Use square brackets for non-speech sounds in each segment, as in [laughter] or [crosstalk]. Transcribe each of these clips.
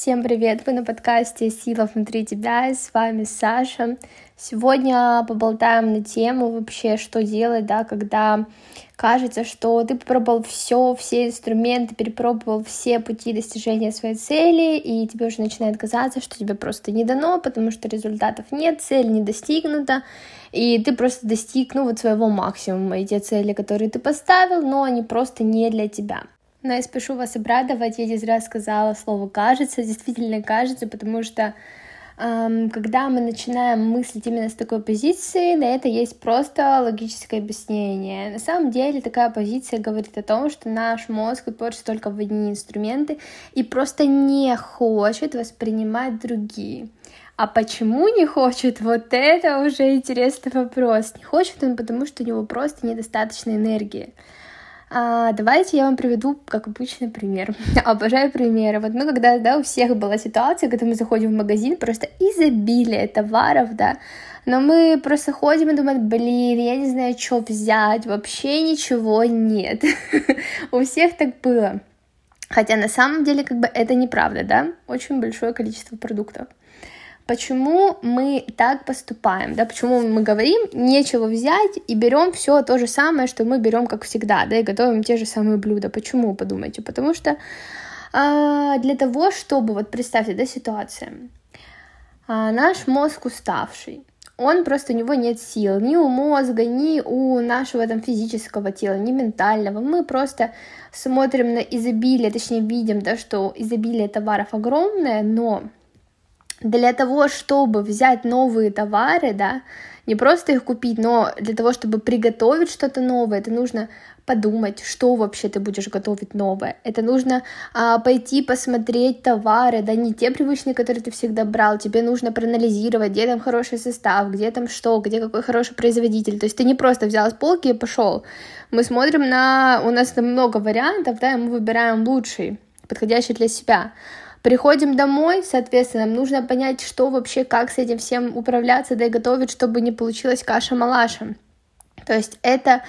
Всем привет! Вы на подкасте «Сила внутри тебя» с вами Саша. Сегодня поболтаем на тему вообще, что делать, да, когда кажется, что ты попробовал все, все инструменты, перепробовал все пути достижения своей цели, и тебе уже начинает казаться, что тебе просто не дано, потому что результатов нет, цель не достигнута, и ты просто достиг, ну, вот своего максимума, и те цели, которые ты поставил, но они просто не для тебя. Но я спешу вас обрадовать, я не зря сказала слово «кажется», действительно кажется, потому что эм, когда мы начинаем мыслить именно с такой позиции, на это есть просто логическое объяснение. На самом деле такая позиция говорит о том, что наш мозг упорется только в одни инструменты и просто не хочет воспринимать другие. А почему не хочет? Вот это уже интересный вопрос. Не хочет он, потому что у него просто недостаточно энергии. А, давайте я вам приведу, как обычный пример. [laughs] Обожаю примеры. Вот, ну, когда, да, у всех была ситуация, когда мы заходим в магазин, просто изобилие товаров, да, но мы просто ходим и думаем, блин, я не знаю, что взять, вообще ничего нет. [laughs] у всех так было. Хотя на самом деле, как бы, это неправда, да, очень большое количество продуктов почему мы так поступаем, да, почему мы говорим, нечего взять и берем все то же самое, что мы берем, как всегда, да, и готовим те же самые блюда. Почему, подумайте? Потому что а, для того, чтобы, вот представьте, да, ситуация, а, наш мозг уставший, он просто у него нет сил, ни у мозга, ни у нашего там физического тела, ни ментального. Мы просто смотрим на изобилие, точнее видим, да, что изобилие товаров огромное, но для того, чтобы взять новые товары, да, не просто их купить, но для того, чтобы приготовить что-то новое, это нужно подумать, что вообще ты будешь готовить новое. Это нужно а, пойти посмотреть товары, да, не те привычные, которые ты всегда брал. Тебе нужно проанализировать, где там хороший состав, где там что, где какой хороший производитель. То есть ты не просто взял с полки и пошел. Мы смотрим на, у нас там много вариантов, да, и мы выбираем лучший, подходящий для себя. Приходим домой, соответственно, нам нужно понять, что вообще, как с этим всем управляться, да и готовить, чтобы не получилась каша-малаша. То есть это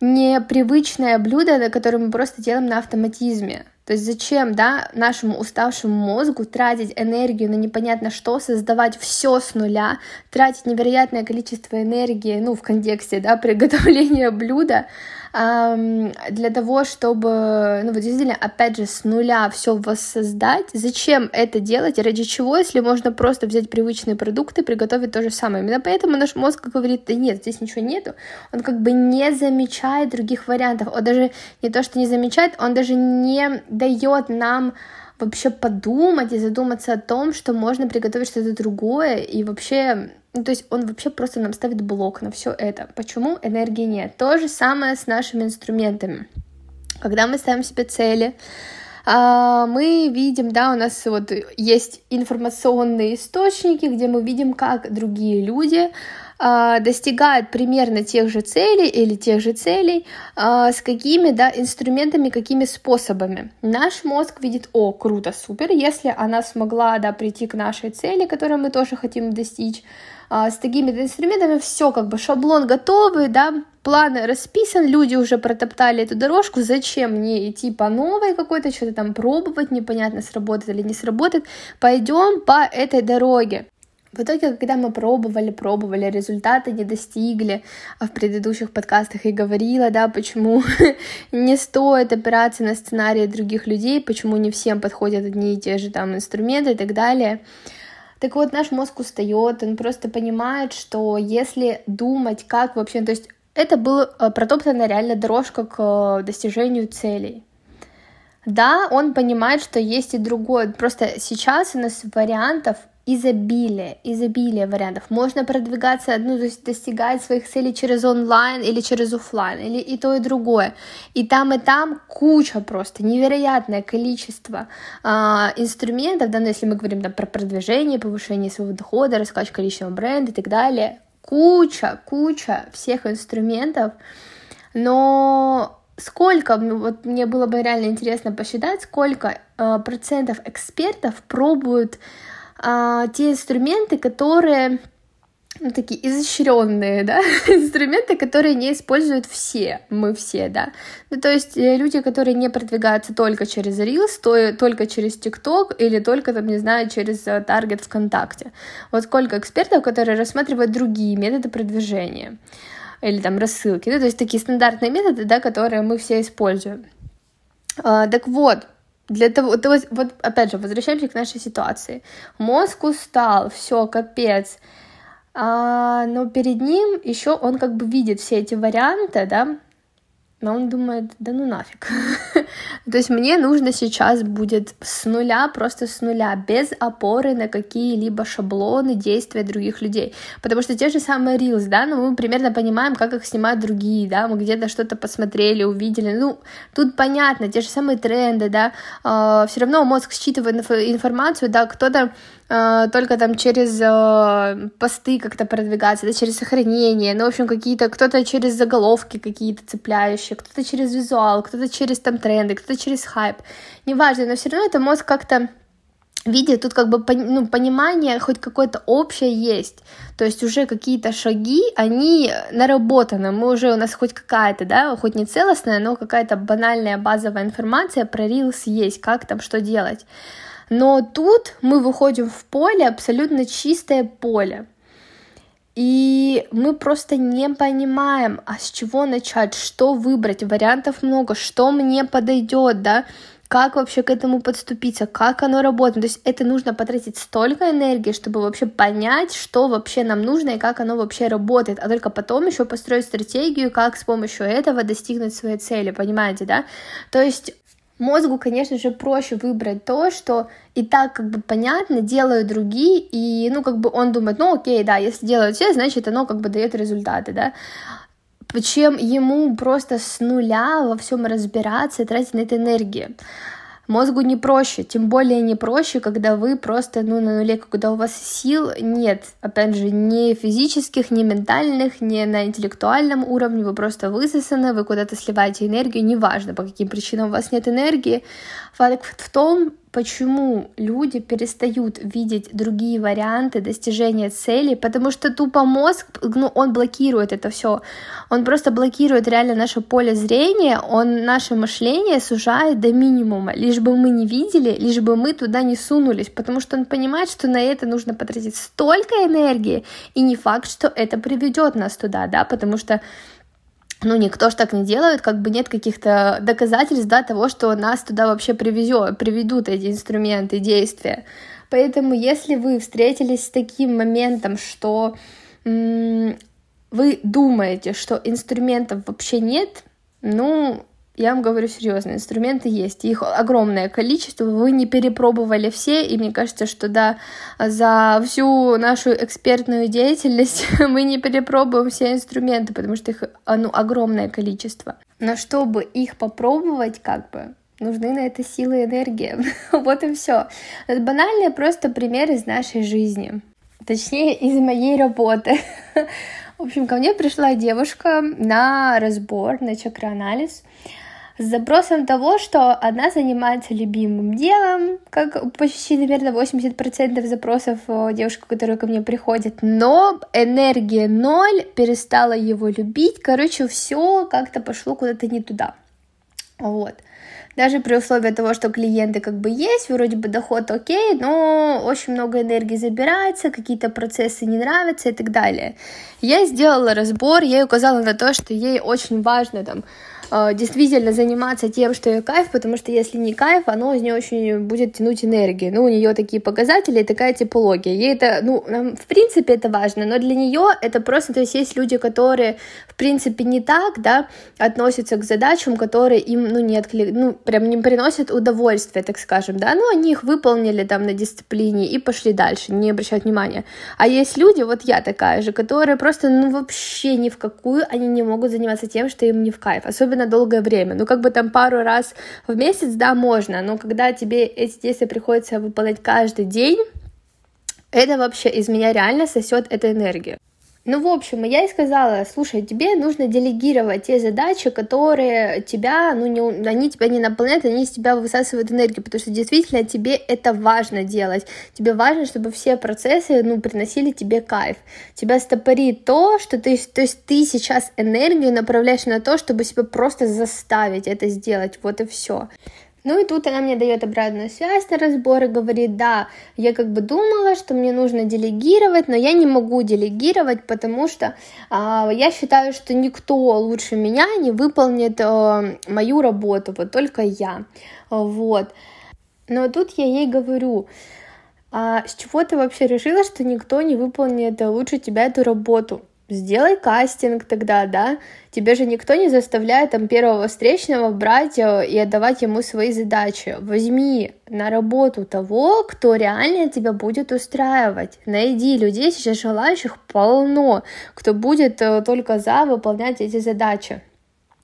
непривычное блюдо, которое мы просто делаем на автоматизме. То есть зачем, да, нашему уставшему мозгу тратить энергию на непонятно что, создавать все с нуля, тратить невероятное количество энергии, ну, в контексте, да, [laughs] приготовления блюда, для того, чтобы, ну, вот действительно, опять же, с нуля все воссоздать. Зачем это делать ради чего, если можно просто взять привычные продукты, приготовить то же самое. Именно поэтому наш мозг говорит, да нет, здесь ничего нету. Он как бы не замечает других вариантов. Он даже не то, что не замечает, он даже не дает нам вообще подумать и задуматься о том, что можно приготовить что-то другое, и вообще, ну, то есть он вообще просто нам ставит блок на все это. Почему энергии нет? То же самое с нашими инструментами. Когда мы ставим себе цели, а, мы видим, да, у нас вот есть информационные источники, где мы видим, как другие люди достигают примерно тех же целей или тех же целей, а, с какими да, инструментами, какими способами. Наш мозг видит, о, круто, супер, если она смогла да, прийти к нашей цели, которую мы тоже хотим достичь, а, с такими инструментами все как бы шаблон готовый, да, план расписан, люди уже протоптали эту дорожку, зачем мне идти по новой какой-то, что-то там пробовать, непонятно сработает или не сработает, пойдем по этой дороге. В итоге, когда мы пробовали, пробовали, результаты не достигли, а в предыдущих подкастах и говорила, да, почему [laughs] не стоит опираться на сценарии других людей, почему не всем подходят одни и те же там инструменты и так далее. Так вот, наш мозг устает, он просто понимает, что если думать, как вообще, то есть это была э, протоптана реально дорожка к э, достижению целей. Да, он понимает, что есть и другое. Просто сейчас у нас вариантов изобилие, изобилие вариантов. Можно продвигаться, ну, то есть достигать своих целей через онлайн или через офлайн, или и то, и другое. И там, и там куча просто, невероятное количество а, инструментов, да, ну, если мы говорим там, про продвижение, повышение своего дохода, раскачка личного бренда и так далее. Куча, куча всех инструментов, но сколько, ну, вот мне было бы реально интересно посчитать, сколько э, процентов экспертов пробуют а, те инструменты, которые ну, такие изощренные, да, [laughs] инструменты, которые не используют все, мы все, да. Ну, то есть э, люди, которые не продвигаются только через Reels, то, только через TikTok или только, там, не знаю, через Target ВКонтакте. Вот сколько экспертов, которые рассматривают другие методы продвижения или там рассылки, ну, то есть такие стандартные методы, да, которые мы все используем. А, так вот, для того, то есть, вот опять же, возвращаемся к нашей ситуации. Мозг устал, все, капец. А, но перед ним еще он как бы видит все эти варианты, да, но он думает, да ну нафиг. [laughs] То есть мне нужно сейчас будет с нуля, просто с нуля, без опоры на какие-либо шаблоны действия других людей. Потому что те же самые Reels, да, ну мы примерно понимаем, как их снимают другие, да, мы где-то что-то посмотрели, увидели, ну, тут понятно, те же самые тренды, да, э, а, все равно мозг считывает информацию, да, кто-то только там через э, посты как-то продвигаться, да, через сохранение, ну, в общем, какие-то, кто-то через заголовки какие-то цепляющие, кто-то через визуал, кто-то через там тренды, кто-то через хайп, неважно, но все равно это мозг как-то видит, тут как бы ну, понимание хоть какое-то общее есть, то есть уже какие-то шаги, они наработаны, мы уже, у нас хоть какая-то, да, хоть не целостная, но какая-то банальная базовая информация про Reels есть, как там, что делать. Но тут мы выходим в поле, абсолютно чистое поле. И мы просто не понимаем, а с чего начать, что выбрать, вариантов много, что мне подойдет, да, как вообще к этому подступиться, как оно работает. То есть это нужно потратить столько энергии, чтобы вообще понять, что вообще нам нужно и как оно вообще работает, а только потом еще построить стратегию, как с помощью этого достигнуть своей цели, понимаете, да? То есть мозгу, конечно же, проще выбрать то, что и так как бы понятно, делают другие, и, ну, как бы он думает, ну, окей, да, если делают все, значит, оно как бы дает результаты, да, чем ему просто с нуля во всем разбираться и тратить на это энергию. Мозгу не проще, тем более не проще, когда вы просто ну, на нуле, когда у вас сил нет, опять же, ни физических, ни ментальных, ни на интеллектуальном уровне, вы просто высосаны, вы куда-то сливаете энергию, неважно, по каким причинам у вас нет энергии. Факт в том, почему люди перестают видеть другие варианты достижения целей, потому что тупо мозг, ну, он блокирует это все, он просто блокирует реально наше поле зрения, он наше мышление сужает до минимума, лишь бы мы не видели, лишь бы мы туда не сунулись, потому что он понимает, что на это нужно потратить столько энергии, и не факт, что это приведет нас туда, да, потому что ну, никто ж так не делает, как бы нет каких-то доказательств, да, того, что нас туда вообще привезет, приведут эти инструменты, действия. Поэтому, если вы встретились с таким моментом, что м- вы думаете, что инструментов вообще нет, ну, я вам говорю серьезно, инструменты есть, их огромное количество, вы не перепробовали все, и мне кажется, что да, за всю нашу экспертную деятельность [laughs] мы не перепробуем все инструменты, потому что их ну, огромное количество. Но чтобы их попробовать, как бы, нужны на это силы и энергия. [laughs] вот и все. Это банальный просто пример из нашей жизни. Точнее, из моей работы. [laughs] В общем, ко мне пришла девушка на разбор, на чакроанализ с запросом того, что она занимается любимым делом, как почти, наверное, 80% запросов девушек, которые ко мне приходят, но энергия ноль, перестала его любить, короче, все как-то пошло куда-то не туда. Вот. Даже при условии того, что клиенты как бы есть, вроде бы доход окей, но очень много энергии забирается, какие-то процессы не нравятся и так далее. Я сделала разбор, я указала на то, что ей очень важно там э, действительно заниматься тем, что ее кайф, потому что если не кайф, оно из нее очень будет тянуть энергию. Ну, у нее такие показатели, такая типология. Ей это, ну, в принципе, это важно, но для нее это просто, то есть есть люди, которые, в принципе, не так, да, относятся к задачам, которые им, ну, не отклик, ну, прям не приносят удовольствия, так скажем, да, ну, они их выполнили там на дисциплине и пошли дальше, не обращают внимания. А есть люди, вот я такая же, которые просто, ну, вообще ни в какую они не могут заниматься тем, что им не в кайф, особенно на долгое время. Ну, как бы там пару раз в месяц, да, можно, но когда тебе эти действия приходится выполнять каждый день, это вообще из меня реально сосет эту энергию. Ну, в общем, я ей сказала, слушай, тебе нужно делегировать те задачи, которые тебя, ну, не, они тебя не наполняют, они из тебя высасывают энергию, потому что действительно тебе это важно делать. Тебе важно, чтобы все процессы, ну, приносили тебе кайф. Тебя стопорит то, что ты, то есть ты сейчас энергию направляешь на то, чтобы себя просто заставить это сделать, вот и все. Ну и тут она мне дает обратную связь на разбор и говорит, да, я как бы думала, что мне нужно делегировать, но я не могу делегировать, потому что а, я считаю, что никто лучше меня не выполнит а, мою работу, вот только я, вот. Но тут я ей говорю, а с чего ты вообще решила, что никто не выполнит лучше тебя эту работу? Сделай кастинг тогда, да, тебе же никто не заставляет там первого встречного брать э, и отдавать ему свои задачи. Возьми на работу того, кто реально тебя будет устраивать. Найди людей, сейчас желающих полно, кто будет э, только за выполнять эти задачи.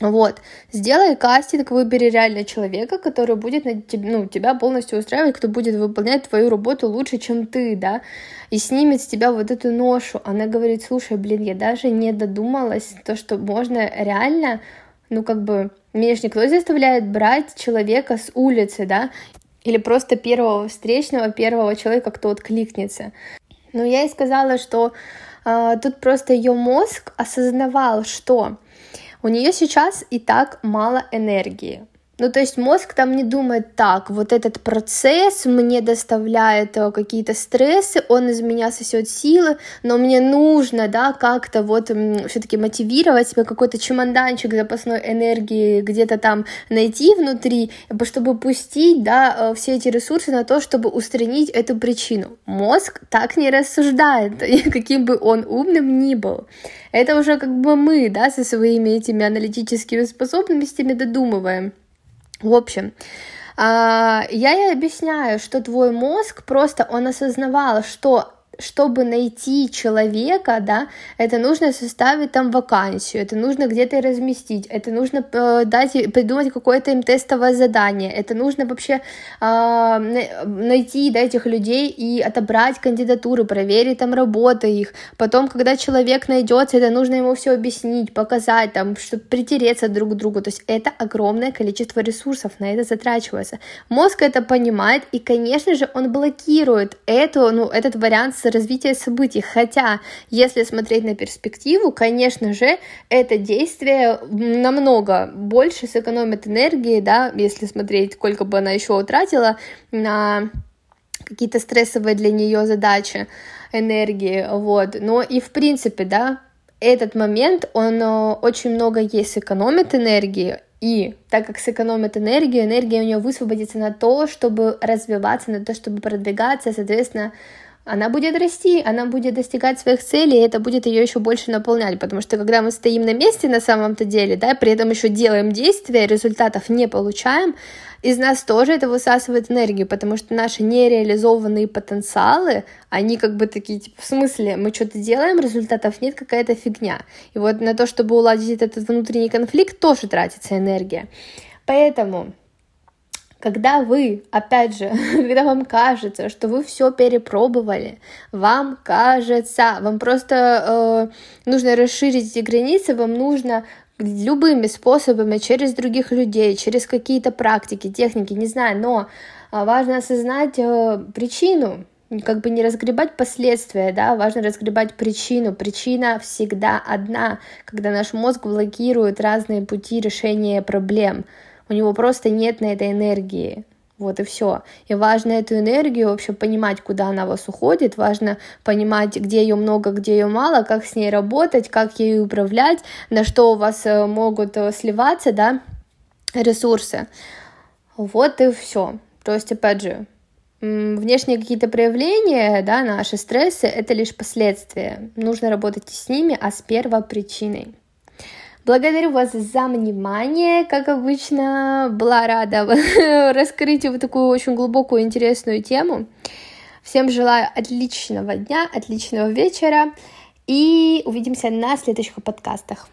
Вот, сделай кастинг, выбери реально человека, который будет на тебя, ну, тебя полностью устраивать, кто будет выполнять твою работу лучше, чем ты, да, и снимет с тебя вот эту ношу. Она говорит, слушай, блин, я даже не додумалась, то, что можно реально, ну, как бы, меня же никто заставляет брать человека с улицы, да, или просто первого встречного, первого человека, кто откликнется. Но я ей сказала, что э, тут просто ее мозг осознавал, что у нее сейчас и так мало энергии. Ну, то есть мозг там не думает так, вот этот процесс мне доставляет э, какие-то стрессы, он из меня сосет силы, но мне нужно, да, как-то вот все-таки мотивировать себя, какой-то чемоданчик запасной энергии где-то там найти внутри, чтобы пустить, да, э, все эти ресурсы на то, чтобы устранить эту причину. Мозг так не рассуждает, [laughs] каким бы он умным ни был. Это уже как бы мы, да, со своими этими аналитическими способностями додумываем. В общем, а, я ей объясняю, что твой мозг просто он осознавал, что чтобы найти человека, да, это нужно составить там вакансию, это нужно где-то разместить, это нужно э, дать, придумать какое-то им тестовое задание, это нужно вообще э, найти, да, этих людей и отобрать кандидатуры, проверить там работы их. Потом, когда человек найдется, это нужно ему все объяснить, показать, там, чтобы притереться друг к другу. То есть это огромное количество ресурсов, на это затрачивается. Мозг это понимает, и, конечно же, он блокирует эту, ну, этот вариант с развития событий. Хотя, если смотреть на перспективу, конечно же, это действие намного больше сэкономит энергии, да, если смотреть, сколько бы она еще утратила на какие-то стрессовые для нее задачи энергии, вот. Но и в принципе, да, этот момент, он э, очень много ей сэкономит энергии, и так как сэкономит энергию, энергия у нее высвободится на то, чтобы развиваться, на то, чтобы продвигаться, соответственно, она будет расти, она будет достигать своих целей, и это будет ее еще больше наполнять, потому что когда мы стоим на месте на самом-то деле, да, при этом еще делаем действия, результатов не получаем, из нас тоже это высасывает энергию, потому что наши нереализованные потенциалы, они как бы такие, типа, в смысле, мы что-то делаем, результатов нет, какая-то фигня. И вот на то, чтобы уладить этот внутренний конфликт, тоже тратится энергия. Поэтому когда вы, опять же, [laughs] когда вам кажется, что вы все перепробовали, вам кажется, вам просто э, нужно расширить эти границы, вам нужно любыми способами, через других людей, через какие-то практики, техники, не знаю, но э, важно осознать э, причину, как бы не разгребать последствия, да, важно разгребать причину. Причина всегда одна, когда наш мозг блокирует разные пути решения проблем у него просто нет на это энергии. Вот и все. И важно эту энергию вообще понимать, куда она вас уходит, важно понимать, где ее много, где ее мало, как с ней работать, как ею управлять, на что у вас э, могут э, сливаться, да, ресурсы. Вот и все. То есть, опять же, внешние какие-то проявления, да, наши стрессы, это лишь последствия. Нужно работать с ними, а с первопричиной. Благодарю вас за внимание. Как обычно, была рада [laughs] раскрыть вот такую очень глубокую интересную тему. Всем желаю отличного дня, отличного вечера и увидимся на следующих подкастах.